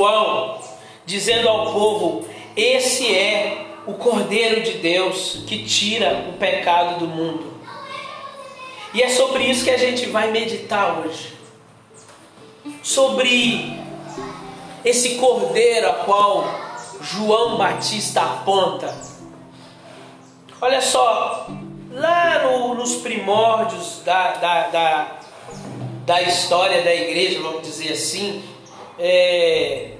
João, dizendo ao povo: Esse é o Cordeiro de Deus que tira o pecado do mundo. E é sobre isso que a gente vai meditar hoje. Sobre esse cordeiro a qual João Batista aponta. Olha só, lá no, nos primórdios da, da, da, da, história da igreja, vamos dizer assim, é,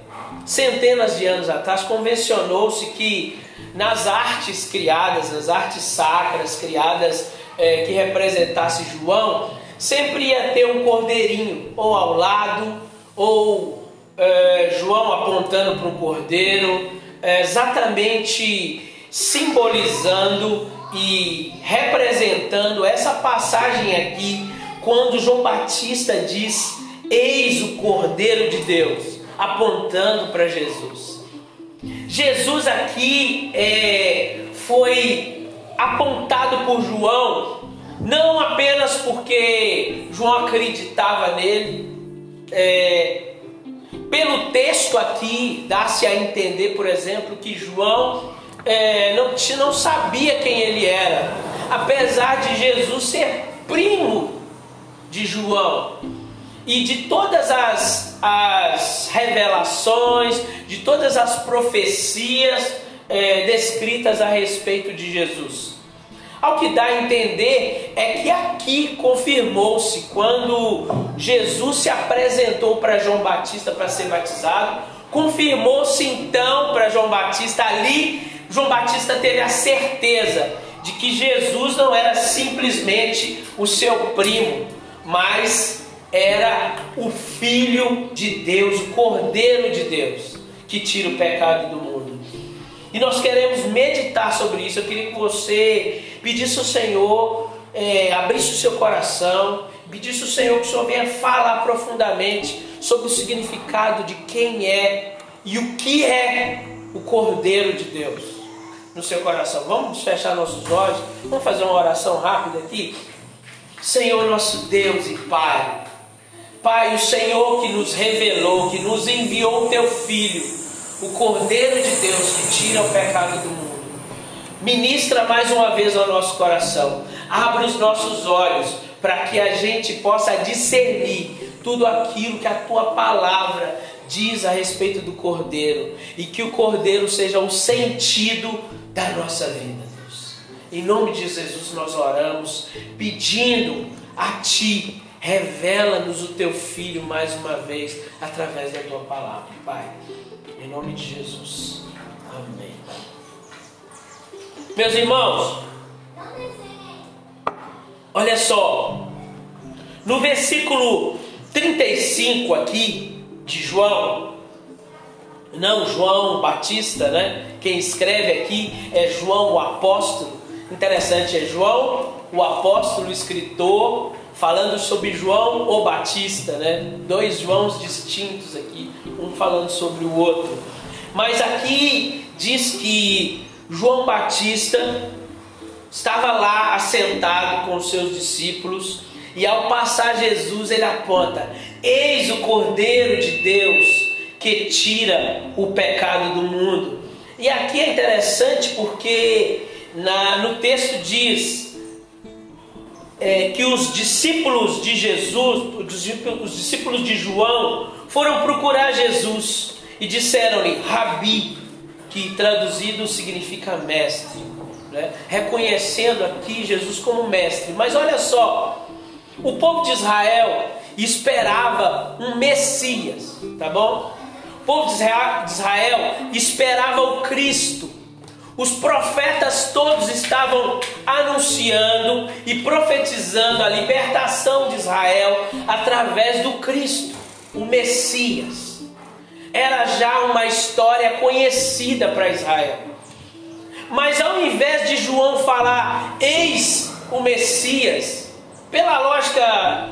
centenas de anos atrás, convencionou-se que nas artes criadas, nas artes sacras criadas é, que representasse João, sempre ia ter um cordeirinho, ou ao lado, ou é, João apontando para um cordeiro, é, exatamente simbolizando e representando essa passagem aqui, quando João Batista diz: Eis o Cordeiro de Deus, apontando para Jesus. Jesus aqui é, foi apontado por João, não apenas porque João acreditava nele, é, pelo texto aqui dá-se a entender, por exemplo, que João é, não, não sabia quem ele era, apesar de Jesus ser primo de João e de todas as, as revelações, de todas as profecias é, descritas a respeito de Jesus. Ao que dá a entender é que aqui confirmou-se quando Jesus se apresentou para João Batista para ser batizado, confirmou-se então para João Batista ali, João Batista teve a certeza de que Jesus não era simplesmente o seu primo, mas era o Filho de Deus, o Cordeiro de Deus, que tira o pecado do mundo. E nós queremos meditar sobre isso. Eu queria que você pedisse ao Senhor, é, abrisse o seu coração, pedisse ao Senhor que o Senhor venha falar profundamente sobre o significado de quem é e o que é o Cordeiro de Deus no seu coração. Vamos fechar nossos olhos, vamos fazer uma oração rápida aqui. Senhor nosso Deus e Pai, Pai, o Senhor que nos revelou, que nos enviou o teu Filho, o Cordeiro de Deus que tira o pecado do mundo. Ministra mais uma vez ao nosso coração, abre os nossos olhos para que a gente possa discernir tudo aquilo que a tua palavra diz a respeito do Cordeiro e que o Cordeiro seja o sentido da nossa vida, Deus. Em nome de Jesus nós oramos, pedindo a Ti Revela-nos o teu filho mais uma vez através da tua palavra, Pai. Em nome de Jesus. Amém. Meus irmãos, olha só. No versículo 35 aqui de João, não João Batista, né? Quem escreve aqui é João o apóstolo. Interessante, é João o apóstolo, escritor, falando sobre João o Batista, né? Dois Joãos distintos aqui, um falando sobre o outro. Mas aqui diz que João Batista estava lá assentado com os seus discípulos e ao passar Jesus ele aponta: Eis o Cordeiro de Deus que tira o pecado do mundo. E aqui é interessante porque na, no texto diz é, que os discípulos de Jesus, os discípulos de João, foram procurar Jesus e disseram-lhe, Rabi, que traduzido significa mestre, né? reconhecendo aqui Jesus como mestre. Mas olha só, o povo de Israel esperava um Messias, tá bom? O povo de Israel esperava o Cristo os profetas todos estavam anunciando e profetizando a libertação de Israel através do Cristo, o Messias. Era já uma história conhecida para Israel. Mas ao invés de João falar, eis o Messias, pela lógica,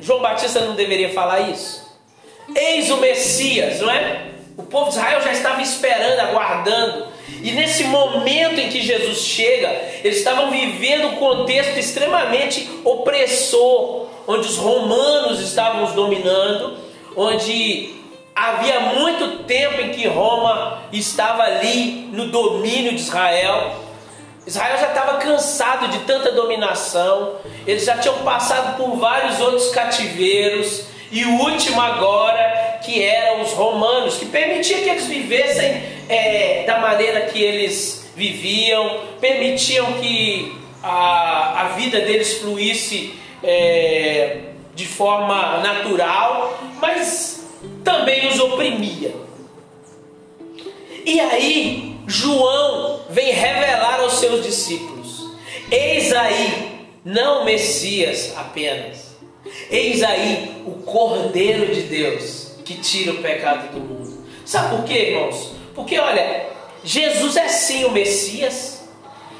João Batista não deveria falar isso. Eis o Messias, não é? O povo de Israel já estava esperando, e nesse momento em que Jesus chega, eles estavam vivendo um contexto extremamente opressor, onde os romanos estavam os dominando, onde havia muito tempo em que Roma estava ali no domínio de Israel. Israel já estava cansado de tanta dominação, eles já tinham passado por vários outros cativeiros, e o último agora, que eram os romanos, que permitia que eles vivessem é, da maneira que eles viviam, permitiam que a, a vida deles fluísse é, de forma natural, mas também os oprimia. E aí, João vem revelar aos seus discípulos: Eis aí, não Messias apenas, eis aí o Cordeiro de Deus que tira o pecado do mundo. Sabe por quê, irmãos? Porque olha, Jesus é sim o Messias,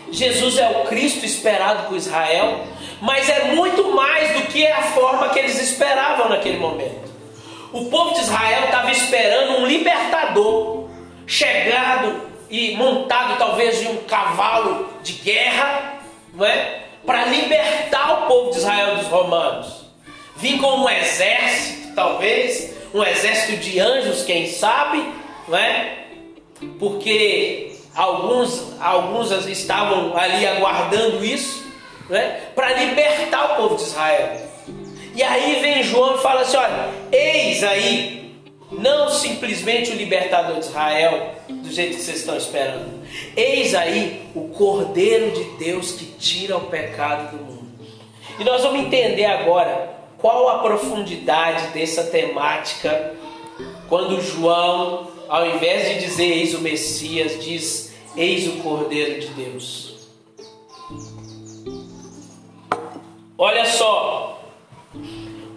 Jesus é o Cristo esperado por Israel, mas é muito mais do que a forma que eles esperavam naquele momento. O povo de Israel estava esperando um libertador, chegado e montado talvez em um cavalo de guerra, não é? Para libertar o povo de Israel dos romanos. Vim com um exército, talvez, um exército de anjos, quem sabe, não é? Porque alguns, alguns estavam ali aguardando isso, né? Para libertar o povo de Israel. E aí vem João e fala assim: olha, eis aí, não simplesmente o libertador de Israel, do jeito que vocês estão esperando. Eis aí o Cordeiro de Deus que tira o pecado do mundo. E nós vamos entender agora qual a profundidade dessa temática quando João, ao invés de dizer eis o Messias, diz eis o Cordeiro de Deus. Olha só,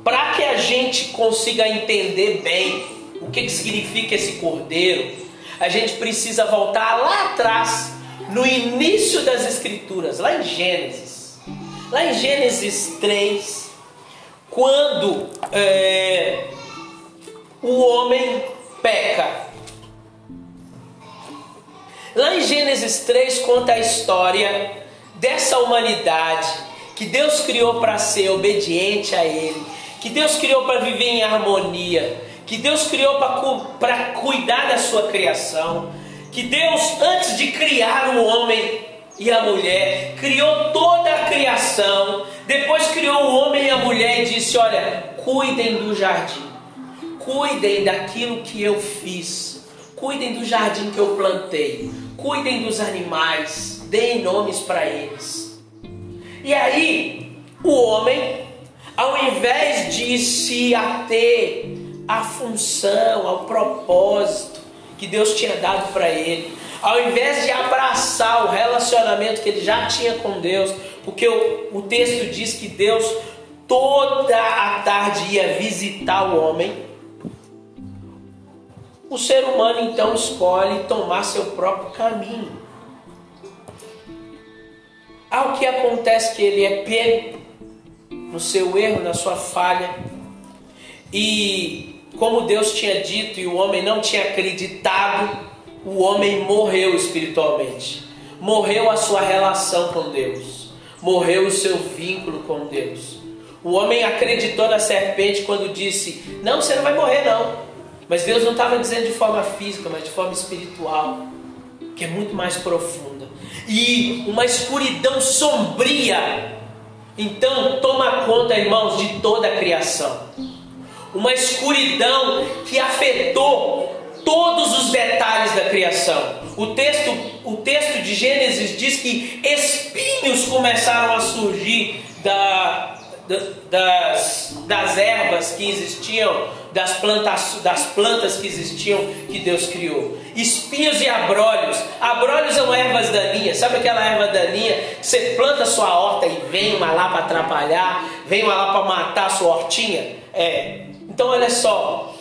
para que a gente consiga entender bem o que, que significa esse cordeiro, a gente precisa voltar lá atrás, no início das Escrituras, lá em Gênesis. Lá em Gênesis 3, quando é, o homem peca. Lá em Gênesis 3 conta a história dessa humanidade que Deus criou para ser obediente a Ele, que Deus criou para viver em harmonia, que Deus criou para cuidar da sua criação, que Deus, antes de criar o homem e a mulher, criou toda a criação, depois criou o homem e a mulher e disse: Olha, cuidem do jardim, cuidem daquilo que eu fiz, cuidem do jardim que eu plantei, cuidem dos animais, deem nomes para eles. E aí, o homem ao invés de se ater à função, ao propósito que Deus tinha dado para ele, ao invés de abraçar o relacionamento que ele já tinha com Deus, porque o, o texto diz que Deus toda a tarde ia visitar o homem, o ser humano então escolhe tomar seu próprio caminho. Ao que acontece que ele é pego no seu erro, na sua falha. E como Deus tinha dito e o homem não tinha acreditado, o homem morreu espiritualmente. Morreu a sua relação com Deus. Morreu o seu vínculo com Deus. O homem acreditou na serpente quando disse: Não, você não vai morrer, não. Mas Deus não estava dizendo de forma física, mas de forma espiritual, que é muito mais profunda. E uma escuridão sombria então, toma conta, irmãos, de toda a criação. Uma escuridão que afetou todos os detalhes da criação. O texto, o texto de Gênesis diz que espinhos começaram a surgir da, das, das ervas que existiam, das plantas, das plantas que existiam que Deus criou. Espinhos e abrolhos. Abrolhos são ervas daninhas. Sabe aquela erva daninha você planta sua horta e vem uma lá para atrapalhar, vem uma lá para matar a sua hortinha? É. Então olha só.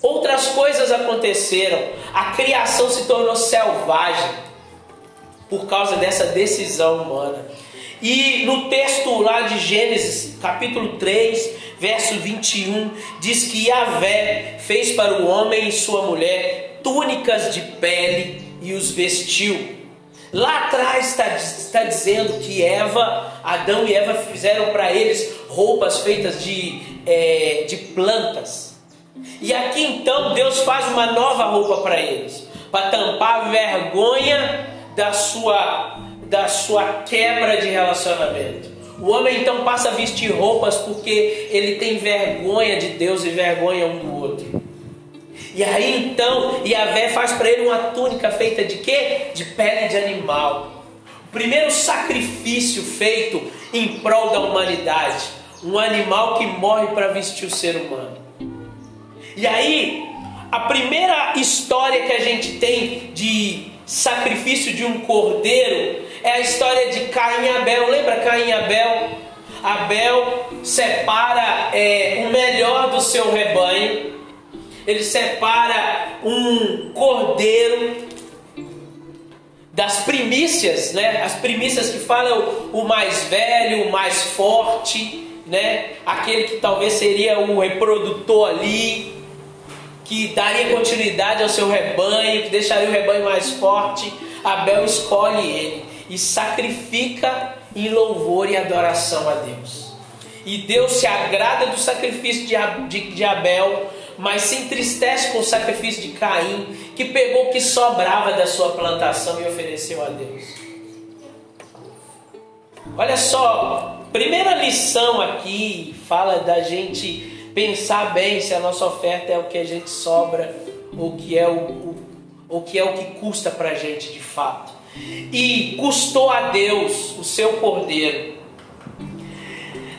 Outras coisas aconteceram. A criação se tornou selvagem por causa dessa decisão humana. E no texto lá de Gênesis, capítulo 3, verso 21, diz que Yahvé fez para o homem e sua mulher túnicas de pele e os vestiu. Lá atrás está, está dizendo que Eva, Adão e Eva fizeram para eles roupas feitas de, é, de plantas. E aqui então Deus faz uma nova roupa para eles, para tampar a vergonha da sua, da sua quebra de relacionamento. O homem então passa a vestir roupas porque ele tem vergonha de Deus e vergonha um do outro. E aí então Yahvé faz para ele uma túnica feita de quê? De pele de animal. O primeiro sacrifício feito em prol da humanidade. Um animal que morre para vestir o ser humano. E aí, a primeira história que a gente tem de sacrifício de um cordeiro é a história de Caim e Abel. Lembra Caim e Abel? Abel separa é, o melhor do seu rebanho, ele separa um cordeiro das primícias, né? As primícias que falam o mais velho, o mais forte, né? Aquele que talvez seria o reprodutor ali, que daria continuidade ao seu rebanho, que deixaria o rebanho mais forte. Abel escolhe ele e sacrifica em louvor e adoração a Deus. E Deus se agrada do sacrifício de Abel, mas se entristece com o sacrifício de Caim, que pegou o que sobrava da sua plantação e ofereceu a Deus. Olha só, primeira lição aqui fala da gente pensar bem se a nossa oferta é o que a gente sobra ou que é o, o, o que é o que custa para a gente de fato e custou a Deus o seu cordeiro.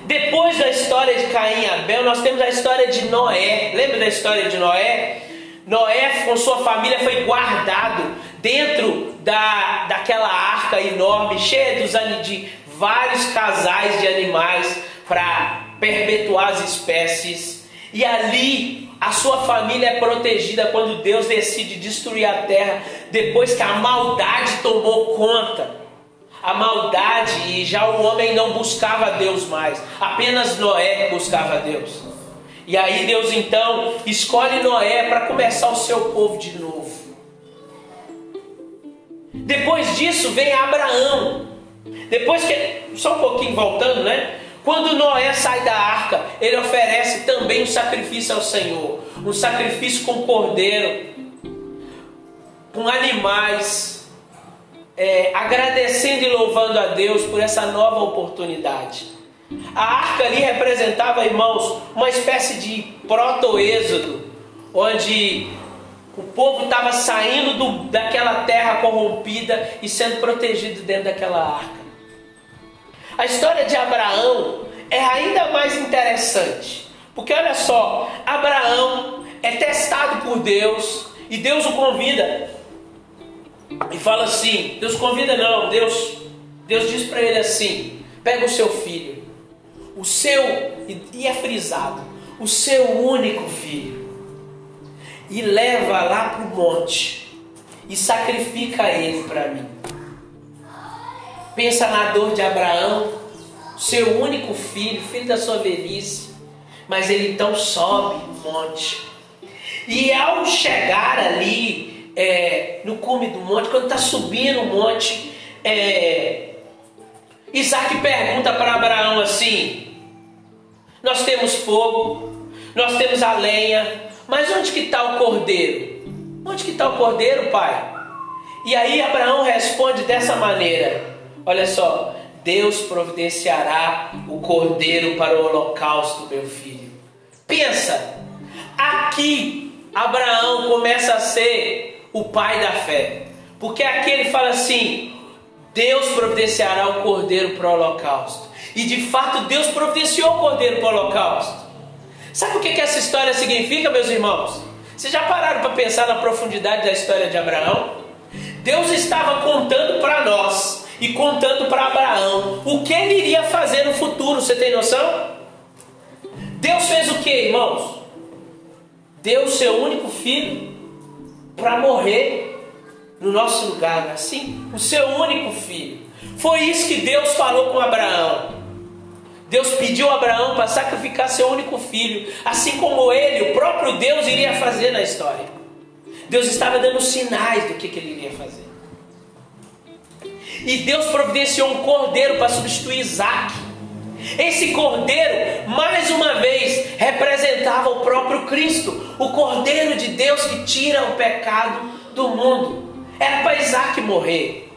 Depois da história de Caim e Abel, nós temos a história de Noé. Lembra da história de Noé? Noé com sua família foi guardado dentro da, daquela arca enorme, cheia dos, de vários casais de animais para perpetuar as espécies. E ali a sua família é protegida quando Deus decide destruir a terra, depois que a maldade tomou conta. A maldade e já o homem não buscava Deus mais, apenas Noé buscava Deus. E aí Deus então escolhe Noé para começar o seu povo de novo. Depois disso vem Abraão. Depois que só um pouquinho voltando, né? Quando Noé sai da arca, ele oferece também um sacrifício ao Senhor, um sacrifício com cordeiro, com animais, é, agradecendo e louvando a Deus por essa nova oportunidade. A arca ali representava, irmãos, uma espécie de proto-êxodo, onde o povo estava saindo do, daquela terra corrompida e sendo protegido dentro daquela arca. A história de Abraão é ainda mais interessante, porque olha só, Abraão é testado por Deus e Deus o convida e fala assim: Deus convida não, Deus, Deus diz para ele assim: pega o seu filho, o seu e é frisado, o seu único filho e leva lá para o monte e sacrifica ele para mim. Pensa na dor de Abraão, seu único filho, filho da sua velhice. Mas ele então sobe o monte. E ao chegar ali é, no cume do monte, quando está subindo o monte, é, Isaac pergunta para Abraão assim: Nós temos fogo, nós temos a lenha, mas onde que está o cordeiro? Onde que está o cordeiro, pai? E aí Abraão responde dessa maneira: Olha só, Deus providenciará o cordeiro para o holocausto, meu filho. Pensa, aqui Abraão começa a ser o pai da fé, porque aqui ele fala assim: Deus providenciará o cordeiro para o holocausto. E de fato Deus providenciou o cordeiro para o holocausto. Sabe o que, essa história significa, meus irmãos? Vocês já pararam para pensar na profundidade da história de Abraão? Deus estava contando para nós e contando para Abraão o que ele iria fazer no futuro. Você tem noção? Deus fez o que, irmãos? Deu o seu único filho para morrer no nosso lugar, é assim? O seu único filho. Foi isso que Deus falou com Abraão. Deus pediu a Abraão para sacrificar seu único filho, assim como ele, o próprio Deus, iria fazer na história. Deus estava dando sinais do que, que ele iria fazer. E Deus providenciou um cordeiro para substituir Isaac. Esse cordeiro, mais uma vez, representava o próprio Cristo, o cordeiro de Deus que tira o pecado do mundo. Era para Isaac morrer.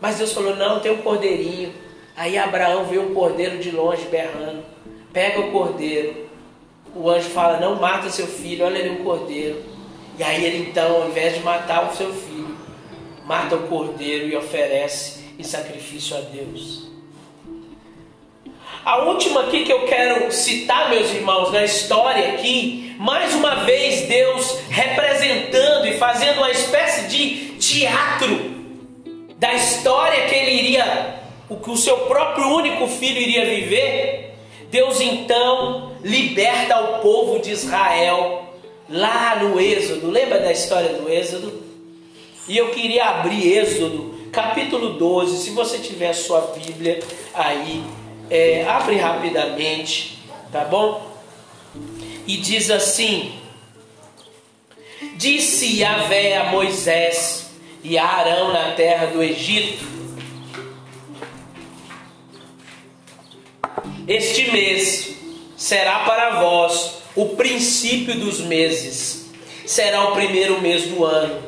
Mas Deus falou: não, tem um cordeirinho. Aí Abraão vê um cordeiro de longe berrando. Pega o cordeiro. O anjo fala: não mata seu filho, olha ali um cordeiro. E aí ele então, ao invés de matar o seu filho, mata o cordeiro e oferece em sacrifício a Deus. A última aqui que eu quero citar, meus irmãos, na história aqui, mais uma vez Deus representando e fazendo uma espécie de teatro da história que ele iria, o que o seu próprio único filho iria viver. Deus então liberta o povo de Israel lá no Êxodo. Lembra da história do Êxodo? E eu queria abrir Êxodo, capítulo 12. Se você tiver sua Bíblia aí, é, abre rapidamente, tá bom? E diz assim: Disse Yahvé a Moisés e a Arão na terra do Egito: Este mês será para vós o princípio dos meses, será o primeiro mês do ano.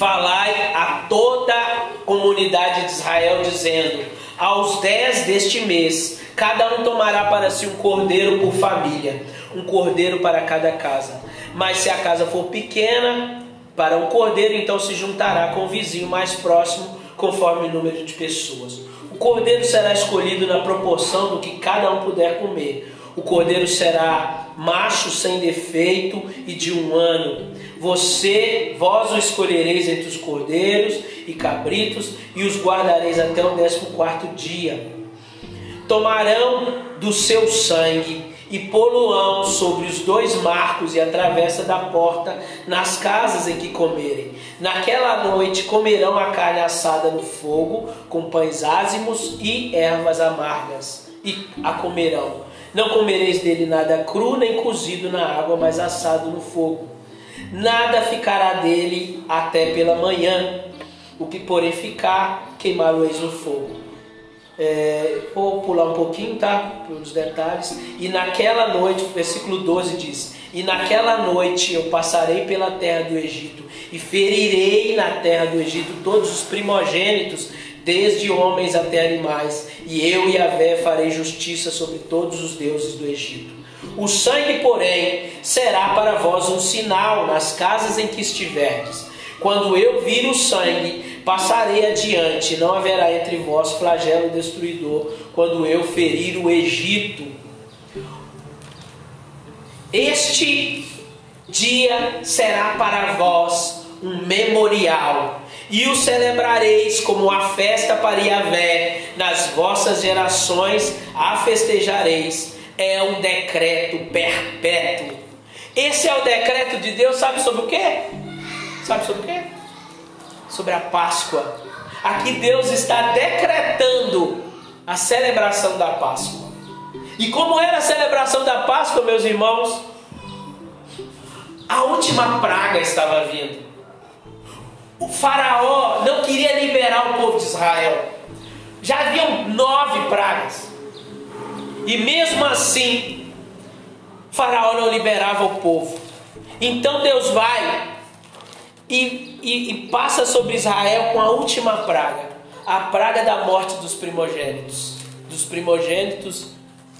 Falai a toda a comunidade de Israel, dizendo: Aos dez deste mês, cada um tomará para si um cordeiro por família, um cordeiro para cada casa. Mas se a casa for pequena, para um cordeiro, então se juntará com o vizinho mais próximo, conforme o número de pessoas. O cordeiro será escolhido na proporção do que cada um puder comer o cordeiro será macho sem defeito e de um ano. Você, vós o escolhereis entre os cordeiros e cabritos e os guardareis até o décimo quarto dia. Tomarão do seu sangue e poluão sobre os dois marcos e a travessa da porta nas casas em que comerem. Naquela noite comerão a carne assada no fogo com pães ázimos e ervas amargas e a comerão não comereis dele nada cru, nem cozido na água, mas assado no fogo. Nada ficará dele até pela manhã. O que porém ficar, queimá-lo-eis no fogo. É, vou pular um pouquinho, tá? Pelos detalhes. E naquela noite, versículo 12 diz: E naquela noite eu passarei pela terra do Egito, e ferirei na terra do Egito todos os primogênitos desde homens até animais, e eu e a Vé farei justiça sobre todos os deuses do Egito. O sangue, porém, será para vós um sinal nas casas em que estiverdes. Quando eu vir o sangue, passarei adiante, não haverá entre vós flagelo destruidor, quando eu ferir o Egito. Este dia será para vós um memorial e o celebrareis como a festa para Yahvé, nas vossas gerações a festejareis. É um decreto perpétuo. Esse é o decreto de Deus, sabe sobre o quê? Sabe sobre o quê? Sobre a Páscoa. Aqui Deus está decretando a celebração da Páscoa. E como era a celebração da Páscoa, meus irmãos? A última praga estava vindo o faraó não queria liberar o povo de Israel. Já haviam nove pragas. E mesmo assim, faraó não liberava o povo. Então Deus vai e, e, e passa sobre Israel com a última praga. A praga da morte dos primogênitos. Dos primogênitos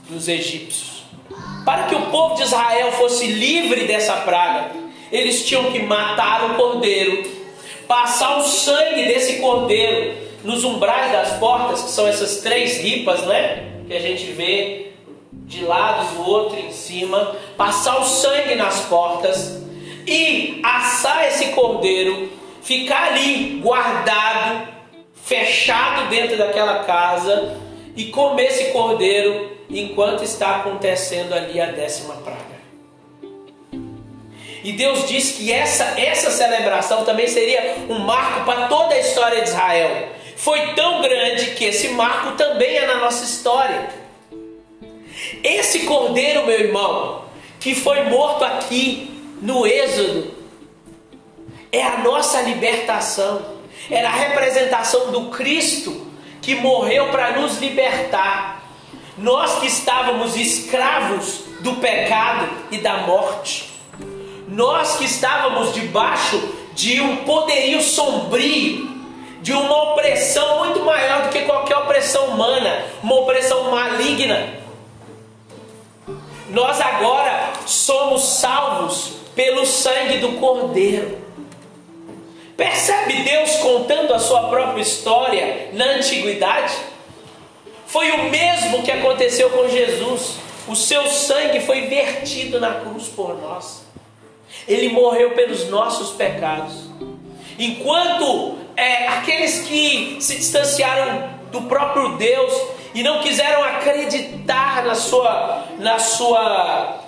dos egípcios. Para que o povo de Israel fosse livre dessa praga, eles tinham que matar o cordeiro passar o sangue desse cordeiro nos umbrais das portas, que são essas três ripas, né? Que a gente vê de lado do outro em cima, passar o sangue nas portas e assar esse cordeiro, ficar ali guardado, fechado dentro daquela casa e comer esse cordeiro enquanto está acontecendo ali a décima praga. E Deus diz que essa, essa celebração também seria um marco para toda a história de Israel. Foi tão grande que esse marco também é na nossa história. Esse cordeiro, meu irmão, que foi morto aqui no Êxodo, é a nossa libertação. Era a representação do Cristo que morreu para nos libertar. Nós que estávamos escravos do pecado e da morte. Nós que estávamos debaixo de um poderio sombrio, de uma opressão muito maior do que qualquer opressão humana, uma opressão maligna. Nós agora somos salvos pelo sangue do Cordeiro. Percebe Deus contando a sua própria história na antiguidade? Foi o mesmo que aconteceu com Jesus. O seu sangue foi vertido na cruz por nós. Ele morreu pelos nossos pecados. Enquanto é, aqueles que se distanciaram do próprio Deus e não quiseram acreditar na sua, na sua,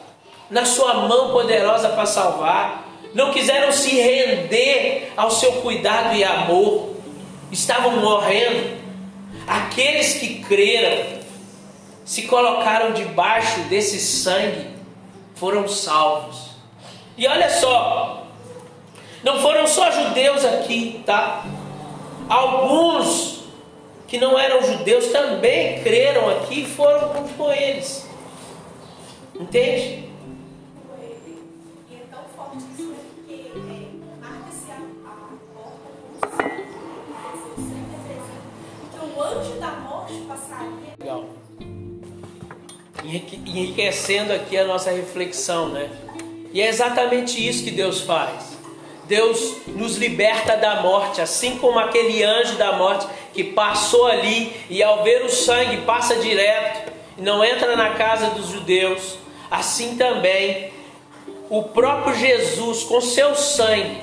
na sua mão poderosa para salvar, não quiseram se render ao seu cuidado e amor, estavam morrendo. Aqueles que creram, se colocaram debaixo desse sangue, foram salvos. E olha só, não foram só judeus aqui, tá? Alguns que não eram judeus também creram aqui e foram junto com eles. Entende? Legal. Enriquecendo aqui a nossa reflexão, né? E é exatamente isso que Deus faz. Deus nos liberta da morte, assim como aquele anjo da morte que passou ali e ao ver o sangue passa direto e não entra na casa dos judeus, assim também o próprio Jesus com seu sangue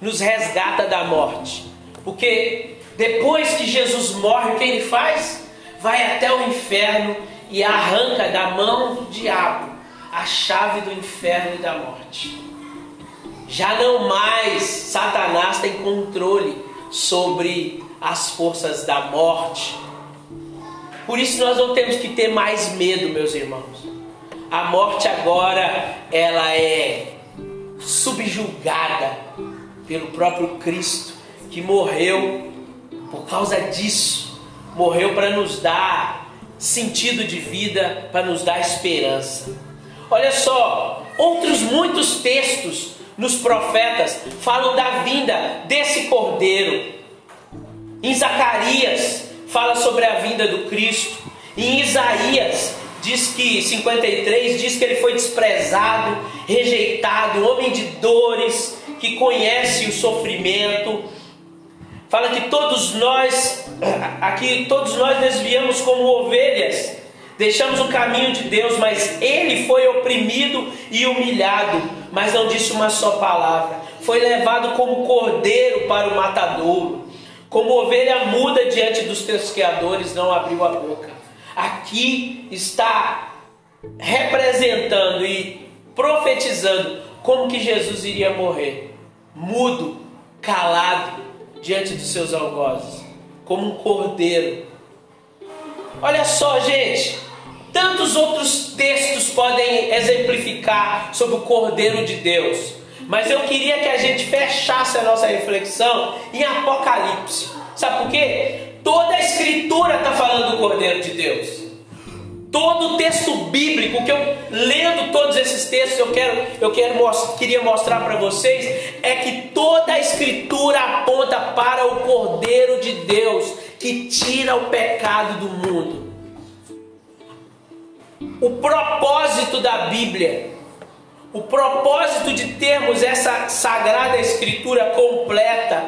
nos resgata da morte. Porque depois que Jesus morre, o que ele faz? Vai até o inferno e arranca da mão do diabo a chave do inferno e da morte. Já não mais Satanás tem controle sobre as forças da morte. Por isso nós não temos que ter mais medo, meus irmãos. A morte agora ela é subjugada pelo próprio Cristo que morreu por causa disso. Morreu para nos dar sentido de vida, para nos dar esperança. Olha só, outros muitos textos nos profetas falam da vinda desse cordeiro em Zacarias fala sobre a vinda do Cristo. Em Isaías diz que 53 diz que ele foi desprezado, rejeitado, homem de dores, que conhece o sofrimento. Fala que todos nós aqui todos nós desviamos como ovelhas, deixamos o caminho de Deus, mas ele foi oprimido e humilhado, mas não disse uma só palavra. Foi levado como cordeiro para o matadouro. Como ovelha muda diante dos tosqueadores, não abriu a boca. Aqui está representando e profetizando como que Jesus iria morrer. Mudo, calado, diante dos seus algozes, como um cordeiro. Olha só, gente, tantos outros textos podem exemplificar sobre o cordeiro de Deus. Mas eu queria que a gente fechasse a nossa reflexão em Apocalipse. Sabe por quê? Toda a escritura está falando do Cordeiro de Deus. Todo o texto bíblico que eu lendo todos esses textos eu quero eu quero queria mostrar para vocês é que toda a escritura aponta para o Cordeiro de Deus que tira o pecado do mundo. O propósito da Bíblia o propósito de termos essa sagrada escritura completa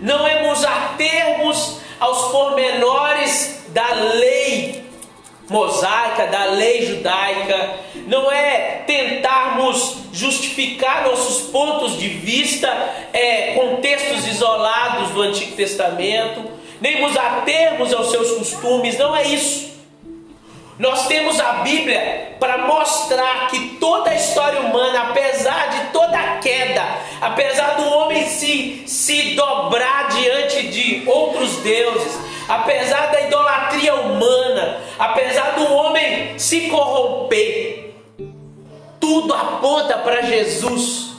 não é nos atermos aos pormenores da lei mosaica, da lei judaica, não é tentarmos justificar nossos pontos de vista é, com textos isolados do Antigo Testamento, nem nos atermos aos seus costumes, não é isso. Nós temos a Bíblia para mostrar que toda a história humana, apesar de toda a queda, apesar do homem se, se dobrar diante de outros deuses, apesar da idolatria humana, apesar do homem se corromper, tudo aponta para Jesus,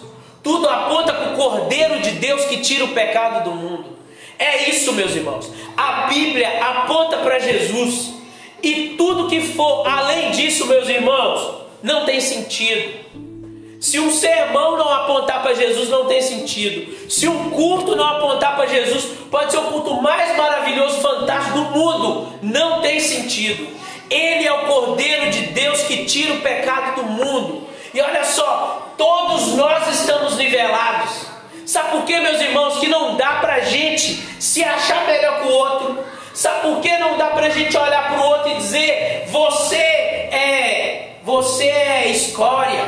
tudo aponta para o Cordeiro de Deus que tira o pecado do mundo. É isso, meus irmãos. A Bíblia aponta para Jesus. E tudo que for além disso, meus irmãos, não tem sentido. Se um sermão não apontar para Jesus, não tem sentido. Se um culto não apontar para Jesus, pode ser o culto mais maravilhoso, fantástico do mundo, não tem sentido. Ele é o Cordeiro de Deus que tira o pecado do mundo. E olha só, todos nós estamos nivelados. Sabe por quê, meus irmãos? Que não dá para gente se achar melhor que o outro. Sabe por que não dá para a gente olhar para o outro e dizer: você é, você é escória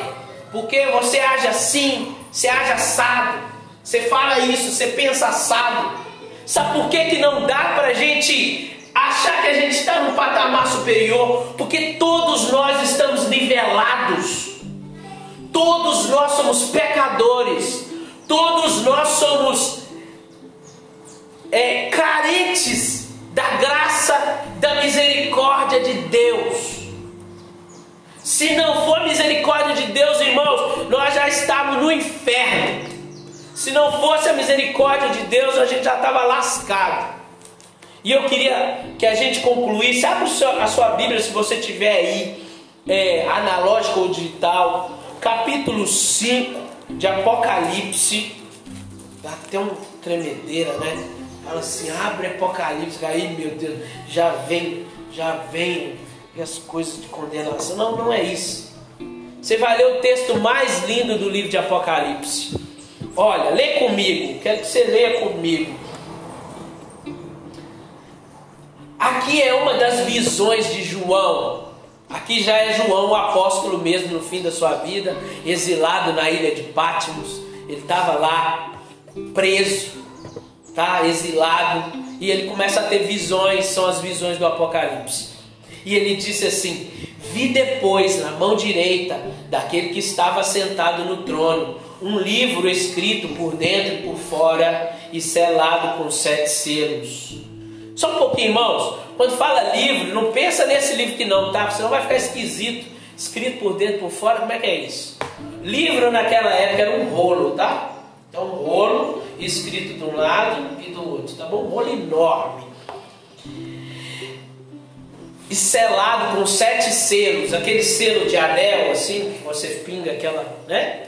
porque você age assim, você age assado, você fala isso, você pensa assado. Sabe por que, que não dá para a gente achar que a gente está num patamar superior? Porque todos nós estamos nivelados, todos nós somos pecadores, todos nós somos é, carentes da graça, da misericórdia de Deus. Se não for misericórdia de Deus, irmãos, nós já estávamos no inferno. Se não fosse a misericórdia de Deus, a gente já estava lascado. E eu queria que a gente concluísse. Abra a sua Bíblia se você tiver aí, é, analógico ou digital, capítulo 5 de Apocalipse. Dá até uma tremedeira, né? Fala assim, abre Apocalipse, aí meu Deus, já vem, já vem as coisas de condenação. Não, não é isso. Você vai ler o texto mais lindo do livro de Apocalipse. Olha, lê comigo. Quero que você leia comigo. Aqui é uma das visões de João. Aqui já é João, o apóstolo mesmo, no fim da sua vida, exilado na ilha de Patmos. Ele estava lá, preso, tá? exilado, e ele começa a ter visões, são as visões do Apocalipse. E ele disse assim: Vi depois na mão direita daquele que estava sentado no trono um livro escrito por dentro e por fora e selado com sete selos. Só um pouquinho, irmãos. Quando fala livro, não pensa nesse livro que não, tá? Senão vai ficar esquisito. Escrito por dentro e por fora, como é que é isso? Livro naquela época era um rolo, tá? Então, rolo escrito de um lado e do outro, tá bom? Um rolo enorme e selado com sete selos, aquele selo de anel assim, que você pinga aquela, né?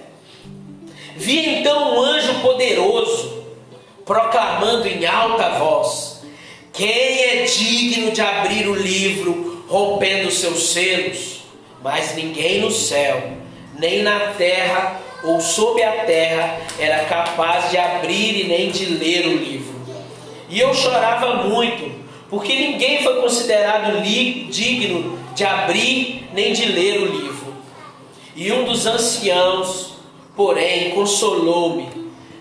Vi então um anjo poderoso proclamando em alta voz: Quem é digno de abrir o livro, rompendo seus selos? Mas ninguém no céu, nem na terra ou sob a terra era capaz de abrir e nem de ler o livro. E eu chorava muito porque ninguém foi considerado digno de abrir nem de ler o livro. E um dos anciãos, porém, consolou-me: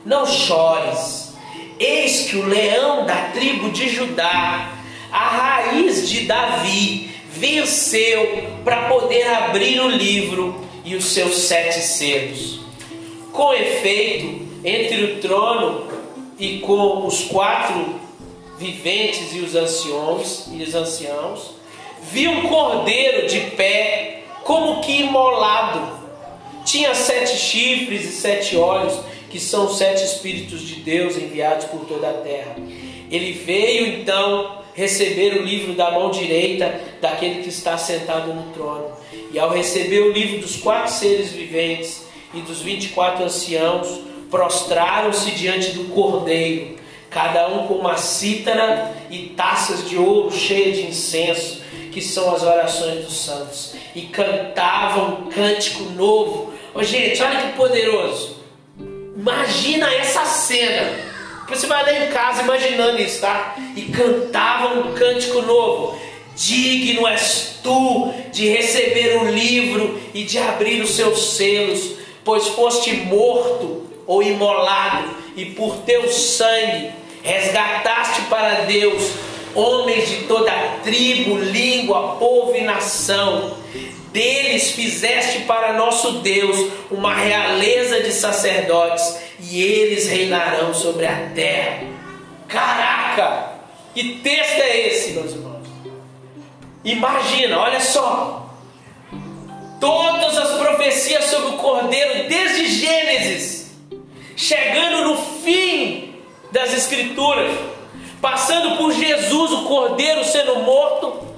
Não chores, eis que o leão da tribo de Judá, a raiz de Davi, venceu para poder abrir o livro e os seus sete selos. Com efeito, entre o trono e com os quatro viventes e os anciãos e os anciãos, vi um cordeiro de pé, como que imolado. Tinha sete chifres e sete olhos, que são sete espíritos de Deus enviados por toda a terra. Ele veio então receber o livro da mão direita daquele que está sentado no trono. E ao receber o livro dos quatro seres viventes e dos vinte e quatro anciãos, prostraram-se diante do cordeiro cada um com uma cítara e taças de ouro cheias de incenso, que são as orações dos santos, e cantavam um cântico novo. Ô, gente, olha que poderoso! Imagina essa cena. Você vai lá em casa imaginando isso, tá? E cantavam um cântico novo. Digno és tu de receber o livro e de abrir os seus selos, pois foste morto ou imolado, e por teu sangue resgataste para Deus homens de toda tribo, língua, povo e nação. Deles fizeste para nosso Deus uma realeza de sacerdotes, e eles reinarão sobre a terra. Caraca! Que texto é esse, meus irmãos? Imagina, olha só. Todas as profecias sobre o Cordeiro, desde Gênesis, chegando no fim das Escrituras, passando por Jesus, o Cordeiro sendo morto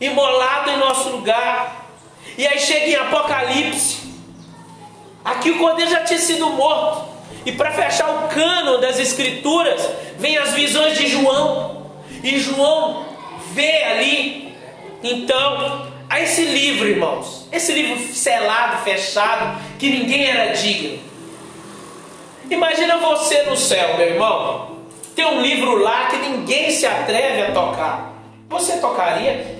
imolado em nosso lugar. E aí chega em Apocalipse. Aqui o cordeiro já tinha sido morto. E para fechar o cano das escrituras, vem as visões de João. E João vê ali, então, a esse livro, irmãos. Esse livro selado, fechado, que ninguém era digno. Imagina você no céu, meu irmão. Tem um livro lá que ninguém se atreve a tocar. Você tocaria?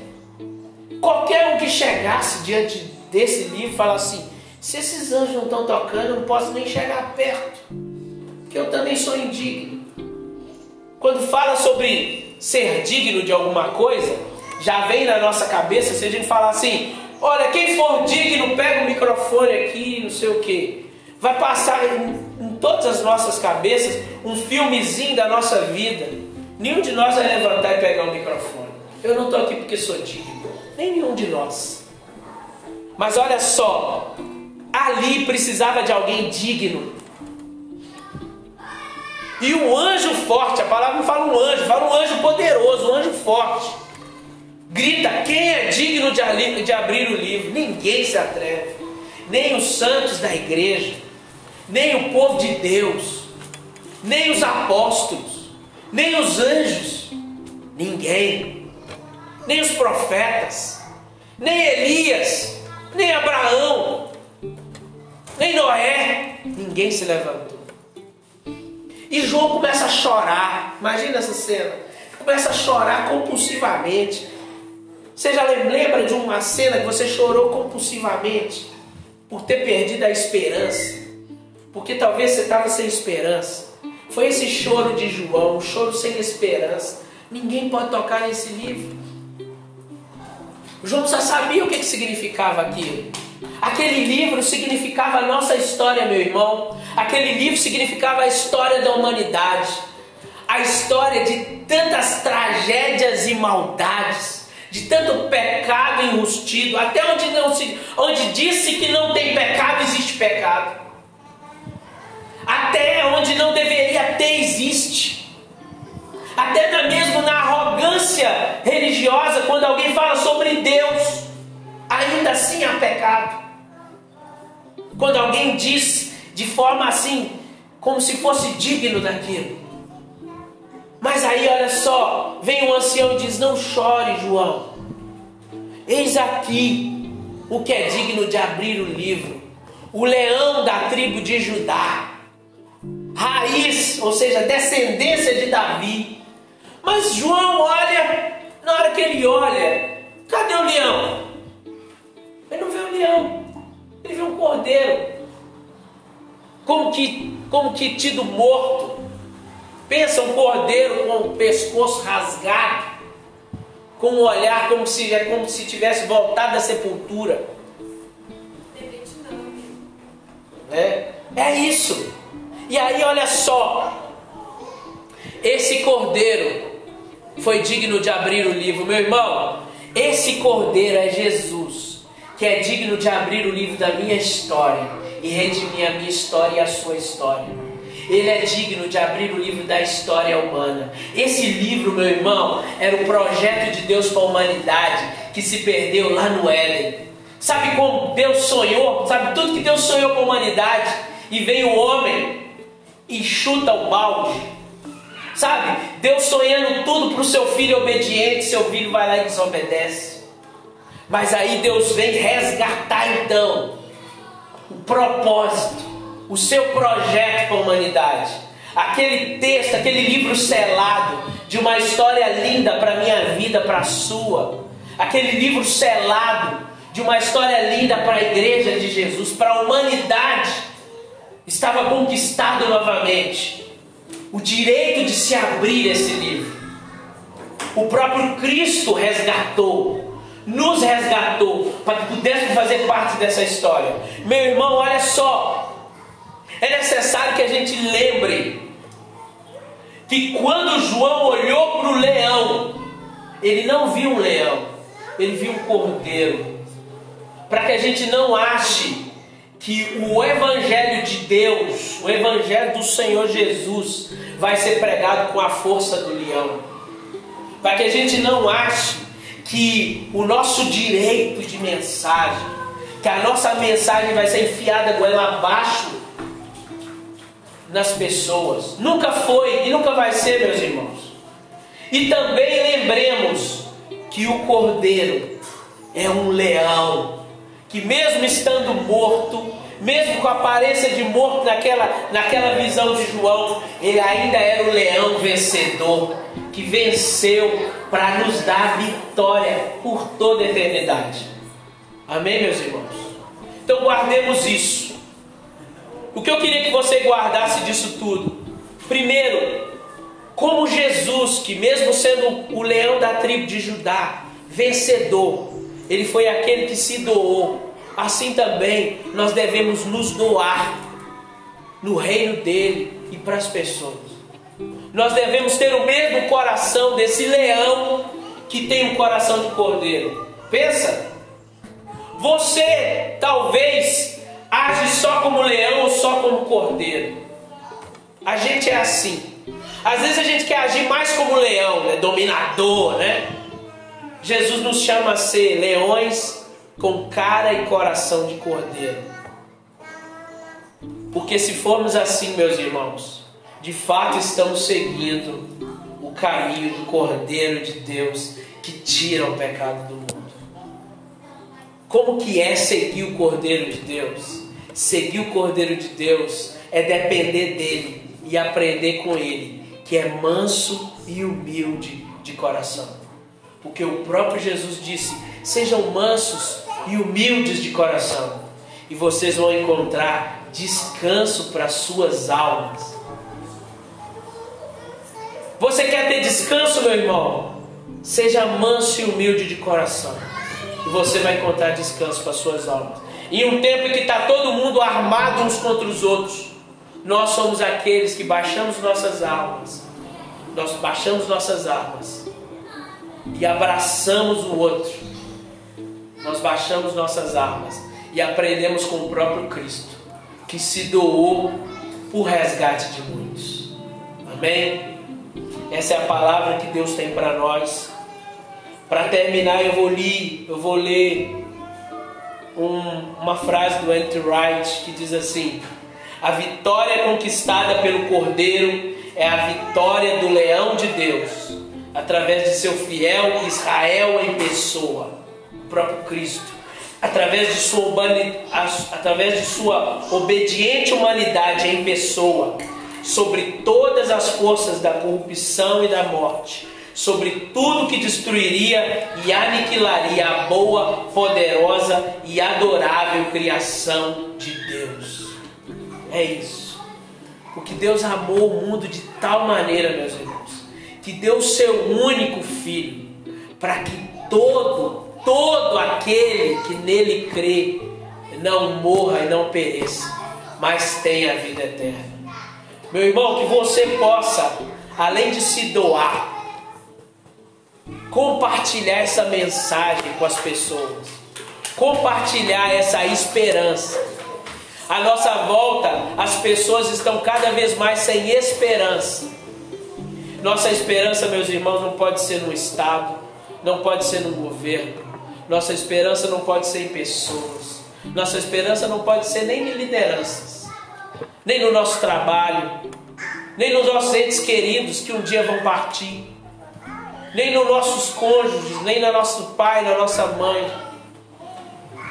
Qualquer um que chegasse diante desse livro fala assim: se esses anjos não estão tocando, eu não posso nem chegar perto, porque eu também sou indigno. Quando fala sobre ser digno de alguma coisa, já vem na nossa cabeça se a gente falar assim: olha, quem for digno, pega o microfone aqui, não sei o que. Vai passar em, em todas as nossas cabeças um filmezinho da nossa vida. Nenhum de nós vai levantar e pegar o microfone. Eu não estou aqui porque sou digno. Nenhum de nós. Mas olha só, ali precisava de alguém digno. E o anjo forte, a palavra não fala um anjo, fala um anjo poderoso, um anjo forte. Grita: quem é digno de, de abrir o livro? Ninguém se atreve, nem os santos da igreja, nem o povo de Deus, nem os apóstolos, nem os anjos, ninguém, nem os profetas, nem Elias, nem Abraão, nem Noé, ninguém se levantou. E João começa a chorar. Imagina essa cena. Começa a chorar compulsivamente. Você já lembra de uma cena que você chorou compulsivamente por ter perdido a esperança? Porque talvez você estava sem esperança. Foi esse choro de João, um choro sem esperança. Ninguém pode tocar nesse livro. João só sabia o que, que significava aquilo. Aquele livro significava a nossa história, meu irmão. Aquele livro significava a história da humanidade. A história de tantas tragédias e maldades, de tanto pecado enrustido, até onde não se, onde disse que não tem pecado, existe pecado. Até onde não deveria ter, existe. Até mesmo na arrogância religiosa, quando alguém fala sobre Deus, ainda assim há pecado. Quando alguém diz de forma assim, como se fosse digno daquilo. Mas aí, olha só, vem um ancião e diz: Não chore, João. Eis aqui o que é digno de abrir o livro. O leão da tribo de Judá, raiz, ou seja, descendência de Davi. Mas João olha, na hora que ele olha, cadê o leão? Ele não vê o leão, ele vê um cordeiro, como que, como que tido morto. Pensa um cordeiro com o pescoço rasgado, com um olhar como se, como se tivesse voltado da sepultura. É, é isso. E aí, olha só, esse cordeiro foi digno de abrir o livro, meu irmão. Esse cordeiro é Jesus que é digno de abrir o livro da minha história e redimir a minha história e a sua história. Ele é digno de abrir o livro da história humana. Esse livro, meu irmão, era o projeto de Deus para a humanidade que se perdeu lá no Éden. Sabe como Deus sonhou? Sabe tudo que Deus sonhou para a humanidade? E veio o homem e chuta o balde. Sabe? Deus sonhando tudo para o seu filho obediente, seu filho vai lá e desobedece. Mas aí Deus vem resgatar então o propósito, o seu projeto para a humanidade. Aquele texto, aquele livro selado de uma história linda para a minha vida, para a sua. Aquele livro selado de uma história linda para a igreja de Jesus, para a humanidade. Estava conquistado novamente o direito de se abrir esse livro. O próprio Cristo resgatou nos resgatou para que pudéssemos fazer parte dessa história. Meu irmão, olha só, é necessário que a gente lembre que quando João olhou para o leão, ele não viu um leão, ele viu um cordeiro. Para que a gente não ache que o Evangelho de Deus, o Evangelho do Senhor Jesus, vai ser pregado com a força do leão. Para que a gente não ache que o nosso direito de mensagem, que a nossa mensagem vai ser enfiada goela abaixo nas pessoas. Nunca foi e nunca vai ser, meus irmãos. E também lembremos que o cordeiro é um leão que mesmo estando morto, mesmo com a aparência de morto naquela, naquela visão de João, ele ainda era o leão vencedor, que venceu para nos dar vitória por toda a eternidade. Amém, meus irmãos? Então guardemos isso. O que eu queria que você guardasse disso tudo? Primeiro, como Jesus, que mesmo sendo o leão da tribo de Judá, vencedor, ele foi aquele que se doou assim também nós devemos nos doar no reino dele e para as pessoas. Nós devemos ter o mesmo coração desse leão que tem um coração de cordeiro. Pensa, você talvez age só como leão ou só como cordeiro. A gente é assim. Às vezes a gente quer agir mais como leão, né? dominador, né? Jesus nos chama a ser leões com cara e coração de cordeiro. Porque se formos assim, meus irmãos, de fato estamos seguindo o caminho do Cordeiro de Deus que tira o pecado do mundo. Como que é seguir o Cordeiro de Deus? Seguir o Cordeiro de Deus é depender dele e aprender com ele, que é manso e humilde de coração. Porque o próprio Jesus disse: sejam mansos e humildes de coração, e vocês vão encontrar descanso para suas almas. Você quer ter descanso, meu irmão? Seja manso e humilde de coração, e você vai encontrar descanso para suas almas. Em um tempo em que está todo mundo armado uns contra os outros, nós somos aqueles que baixamos nossas almas, nós baixamos nossas armas e abraçamos o outro nós baixamos nossas armas e aprendemos com o próprio Cristo, que se doou por resgate de muitos. Amém? Essa é a palavra que Deus tem para nós. Para terminar, eu vou ler, eu vou ler um, uma frase do Anthony Wright que diz assim: A vitória conquistada pelo Cordeiro é a vitória do leão de Deus, através de seu fiel Israel em pessoa próprio Cristo, através de sua, através de sua obediente humanidade em pessoa, sobre todas as forças da corrupção e da morte, sobre tudo que destruiria e aniquilaria a boa, poderosa e adorável criação de Deus. É isso. Porque Deus amou o mundo de tal maneira, meus irmãos, que deu o seu único filho para que todo todo aquele que nele crê não morra e não pereça, mas tenha a vida eterna. Meu irmão, que você possa, além de se doar, compartilhar essa mensagem com as pessoas, compartilhar essa esperança. À nossa volta, as pessoas estão cada vez mais sem esperança. Nossa esperança, meus irmãos, não pode ser no Estado, não pode ser no governo, nossa esperança não pode ser em pessoas. Nossa esperança não pode ser nem em lideranças, nem no nosso trabalho, nem nos nossos entes queridos que um dia vão partir, nem nos nossos cônjuges, nem no nosso pai, na nossa mãe.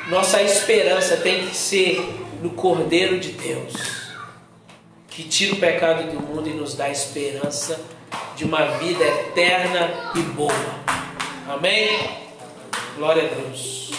Nossa esperança tem que ser no Cordeiro de Deus, que tira o pecado do mundo e nos dá esperança de uma vida eterna e boa. Amém? Glória a Deus.